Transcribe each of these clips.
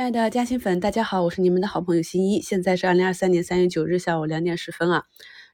亲爱的嘉兴粉，大家好，我是你们的好朋友新一。现在是二零二三年三月九日下午两点十分啊。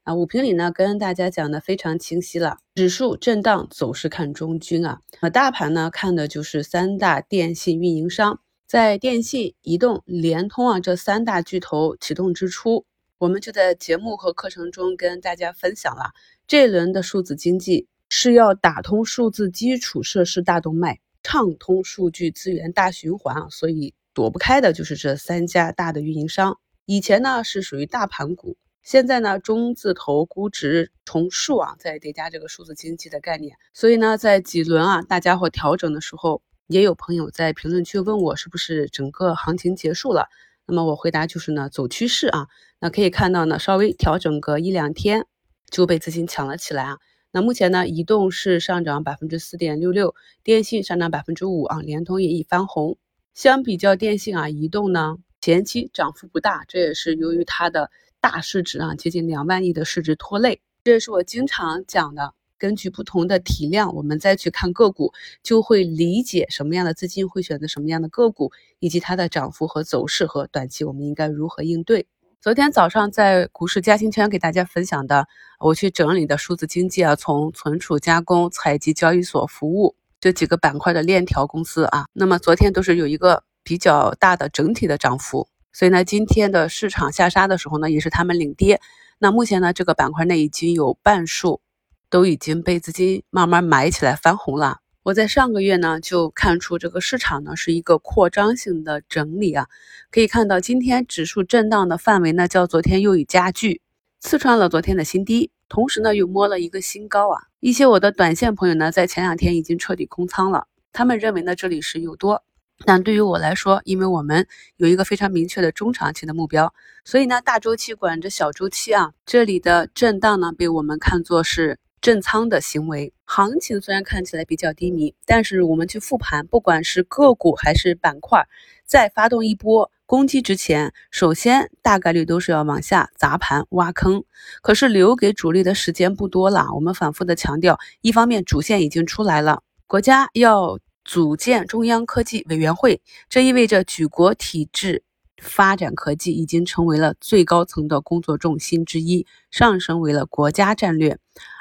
啊，五评里呢跟大家讲的非常清晰了，指数震荡走势看中军啊。那大盘呢看的就是三大电信运营商，在电信、移动、联通啊这三大巨头启动之初，我们就在节目和课程中跟大家分享了，这一轮的数字经济是要打通数字基础设施大动脉，畅通数据资源大循环啊，所以。躲不开的就是这三家大的运营商，以前呢是属于大盘股，现在呢中字头估值重塑啊，在叠加这个数字经济的概念，所以呢在几轮啊大家伙调整的时候，也有朋友在评论区问我是不是整个行情结束了，那么我回答就是呢走趋势啊，那可以看到呢稍微调整个一两天就被资金抢了起来啊，那目前呢移动是上涨百分之四点六六，电信上涨百分之五啊，联通也已翻红。相比较电信啊，移动呢前期涨幅不大，这也是由于它的大市值啊，接近两万亿的市值拖累。这也是我经常讲的，根据不同的体量，我们再去看个股，就会理解什么样的资金会选择什么样的个股，以及它的涨幅和走势和短期我们应该如何应对。昨天早上在股市嘉兴圈给大家分享的，我去整理的数字经济啊，从存储加工、采集、交易所服务。这几个板块的链条公司啊，那么昨天都是有一个比较大的整体的涨幅，所以呢，今天的市场下杀的时候呢，也是他们领跌。那目前呢，这个板块内已经有半数都已经被资金慢慢买起来翻红了。我在上个月呢就看出这个市场呢是一个扩张性的整理啊，可以看到今天指数震荡的范围呢较昨天又已加剧，刺穿了昨天的新低。同时呢，又摸了一个新高啊！一些我的短线朋友呢，在前两天已经彻底空仓了，他们认为呢这里是有多，但对于我来说，因为我们有一个非常明确的中长期的目标，所以呢，大周期管着小周期啊，这里的震荡呢，被我们看作是震仓的行为。行情虽然看起来比较低迷，但是我们去复盘，不管是个股还是板块，再发动一波。攻击之前，首先大概率都是要往下砸盘挖坑，可是留给主力的时间不多了。我们反复的强调，一方面主线已经出来了，国家要组建中央科技委员会，这意味着举国体制发展科技已经成为了最高层的工作重心之一，上升为了国家战略。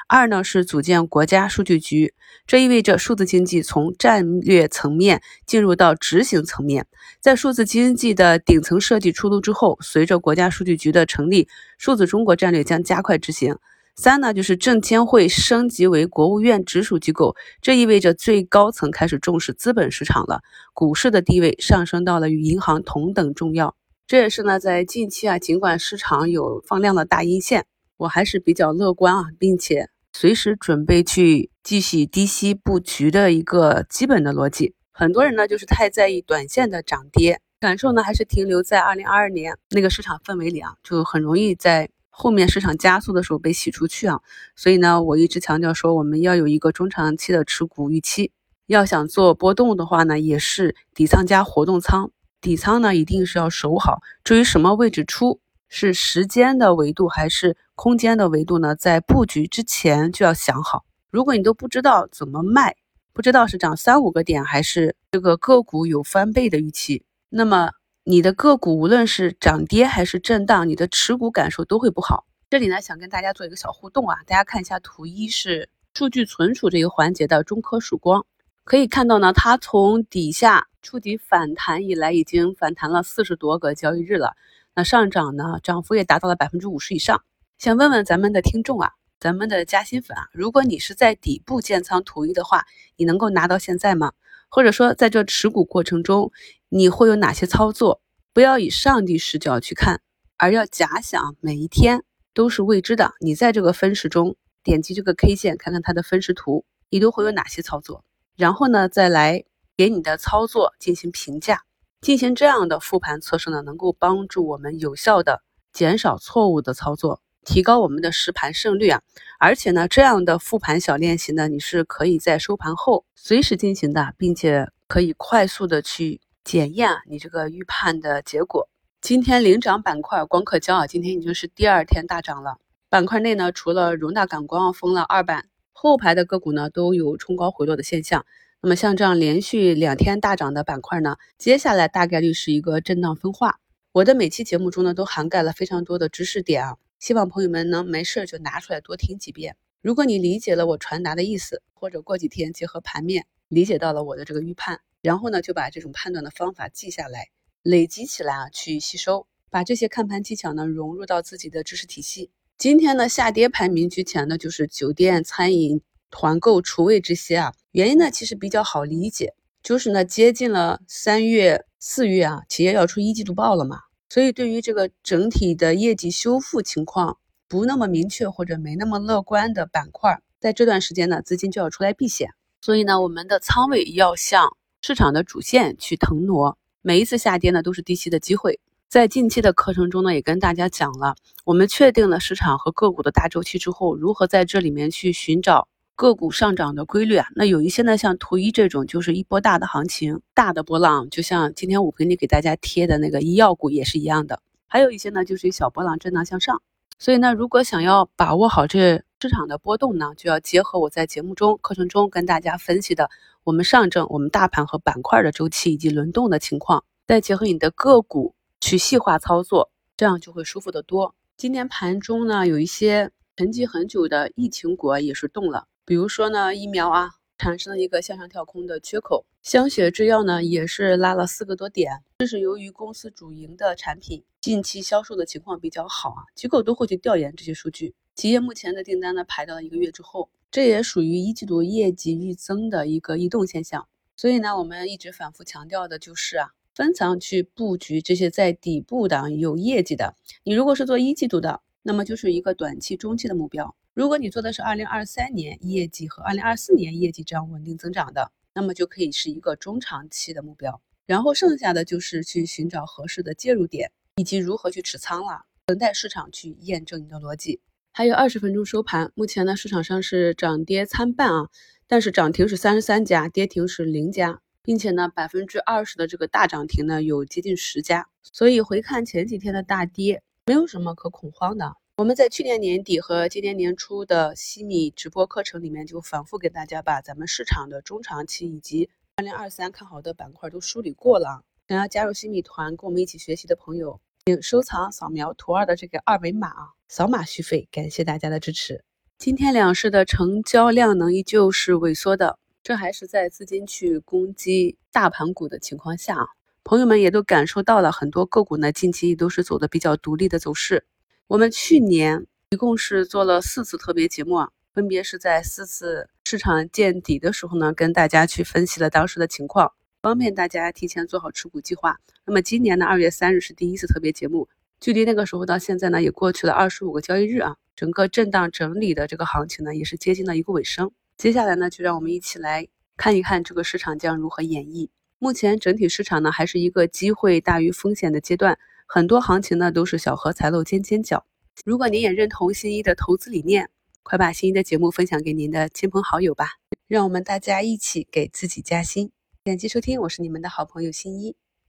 二呢是组建国家数据局，这意味着数字经济从战略层面进入到执行层面。在数字经济的顶层设计出炉之后，随着国家数据局的成立，数字中国战略将加快执行。三呢就是证监会升级为国务院直属机构，这意味着最高层开始重视资本市场了，股市的地位上升到了与银行同等重要。这也是呢在近期啊，尽管市场有放量的大阴线，我还是比较乐观啊，并且。随时准备去继续低吸布局的一个基本的逻辑，很多人呢就是太在意短线的涨跌，感受呢还是停留在二零二二年那个市场氛围里啊，就很容易在后面市场加速的时候被洗出去啊。所以呢，我一直强调说，我们要有一个中长期的持股预期，要想做波动的话呢，也是底仓加活动仓，底仓呢一定是要守好。至于什么位置出？是时间的维度还是空间的维度呢？在布局之前就要想好。如果你都不知道怎么卖，不知道是涨三五个点还是这个个股有翻倍的预期，那么你的个股无论是涨跌还是震荡，你的持股感受都会不好。这里呢，想跟大家做一个小互动啊，大家看一下图一是数据存储这个环节的中科曙光，可以看到呢，它从底下触底反弹以来，已经反弹了四十多个交易日了。那上涨呢，涨幅也达到了百分之五十以上。想问问咱们的听众啊，咱们的嘉兴粉啊，如果你是在底部建仓图一的话，你能够拿到现在吗？或者说在这持股过程中，你会有哪些操作？不要以上帝视角去看，而要假想每一天都是未知的。你在这个分时中点击这个 K 线，看看它的分时图，你都会有哪些操作？然后呢，再来给你的操作进行评价。进行这样的复盘测试呢，能够帮助我们有效的减少错误的操作，提高我们的实盘胜率啊！而且呢，这样的复盘小练习呢，你是可以在收盘后随时进行的，并且可以快速的去检验你这个预判的结果。今天领涨板块光刻胶啊，今天已经是第二天大涨了。板块内呢，除了容大感光封了二板，后排的个股呢都有冲高回落的现象。那么像这样连续两天大涨的板块呢，接下来大概率是一个震荡分化。我的每期节目中呢，都涵盖了非常多的知识点啊，希望朋友们能没事就拿出来多听几遍。如果你理解了我传达的意思，或者过几天结合盘面理解到了我的这个预判，然后呢就把这种判断的方法记下来，累积起来啊，去吸收，把这些看盘技巧呢融入到自己的知识体系。今天呢下跌排名居前的就是酒店、餐饮、团购、厨卫这些啊，原因呢其实比较好理解，就是呢接近了三月、四月啊，企业要出一季度报了嘛，所以对于这个整体的业绩修复情况。不那么明确或者没那么乐观的板块，在这段时间呢，资金就要出来避险。所以呢，我们的仓位要向市场的主线去腾挪。每一次下跌呢，都是低吸的机会。在近期的课程中呢，也跟大家讲了，我们确定了市场和个股的大周期之后，如何在这里面去寻找个股上涨的规律啊？那有一些呢，像图一这种，就是一波大的行情，大的波浪，就像今天我给你给大家贴的那个医药股也是一样的。还有一些呢，就是小波浪震荡向上。所以呢，如果想要把握好这市场的波动呢，就要结合我在节目中、课程中跟大家分析的我们上证、我们大盘和板块的周期以及轮动的情况，再结合你的个股去细化操作，这样就会舒服得多。今天盘中呢，有一些沉寂很久的疫情股也是动了，比如说呢，疫苗啊。产生了一个向上跳空的缺口，香雪制药呢也是拉了四个多点，这是由于公司主营的产品近期销售的情况比较好啊，机构都会去调研这些数据，企业目前的订单呢排到了一个月之后，这也属于一季度业绩预增的一个异动现象，所以呢，我们一直反复强调的就是啊，分层去布局这些在底部的有业绩的，你如果是做一季度的，那么就是一个短期、中期的目标。如果你做的是二零二三年业绩和二零二四年业绩这样稳定增长的，那么就可以是一个中长期的目标。然后剩下的就是去寻找合适的介入点，以及如何去持仓了，等待市场去验证你的逻辑。还有二十分钟收盘，目前呢市场上是涨跌参半啊，但是涨停是三十三家，跌停是零家，并且呢百分之二十的这个大涨停呢有接近十家，所以回看前几天的大跌，没有什么可恐慌的。我们在去年年底和今年年初的西米直播课程里面，就反复给大家把咱们市场的中长期以及二零二三看好的板块都梳理过了。想要加入西米团，跟我们一起学习的朋友，请收藏扫描图二的这个二维码啊，扫码续费。感谢大家的支持。今天两市的成交量呢依旧是萎缩的，这还是在资金去攻击大盘股的情况下啊，朋友们也都感受到了，很多个股呢近期都是走的比较独立的走势。我们去年一共是做了四次特别节目，分别是在四次市场见底的时候呢，跟大家去分析了当时的情况，方便大家提前做好持股计划。那么今年的二月三日是第一次特别节目，距离那个时候到现在呢，也过去了二十五个交易日啊，整个震荡整理的这个行情呢，也是接近了一个尾声。接下来呢，就让我们一起来看一看这个市场将如何演绎。目前整体市场呢，还是一个机会大于风险的阶段。很多行情呢都是小荷才露尖尖角。如果您也认同新一的投资理念，快把新一的节目分享给您的亲朋好友吧，让我们大家一起给自己加薪。点击收听，我是你们的好朋友新一。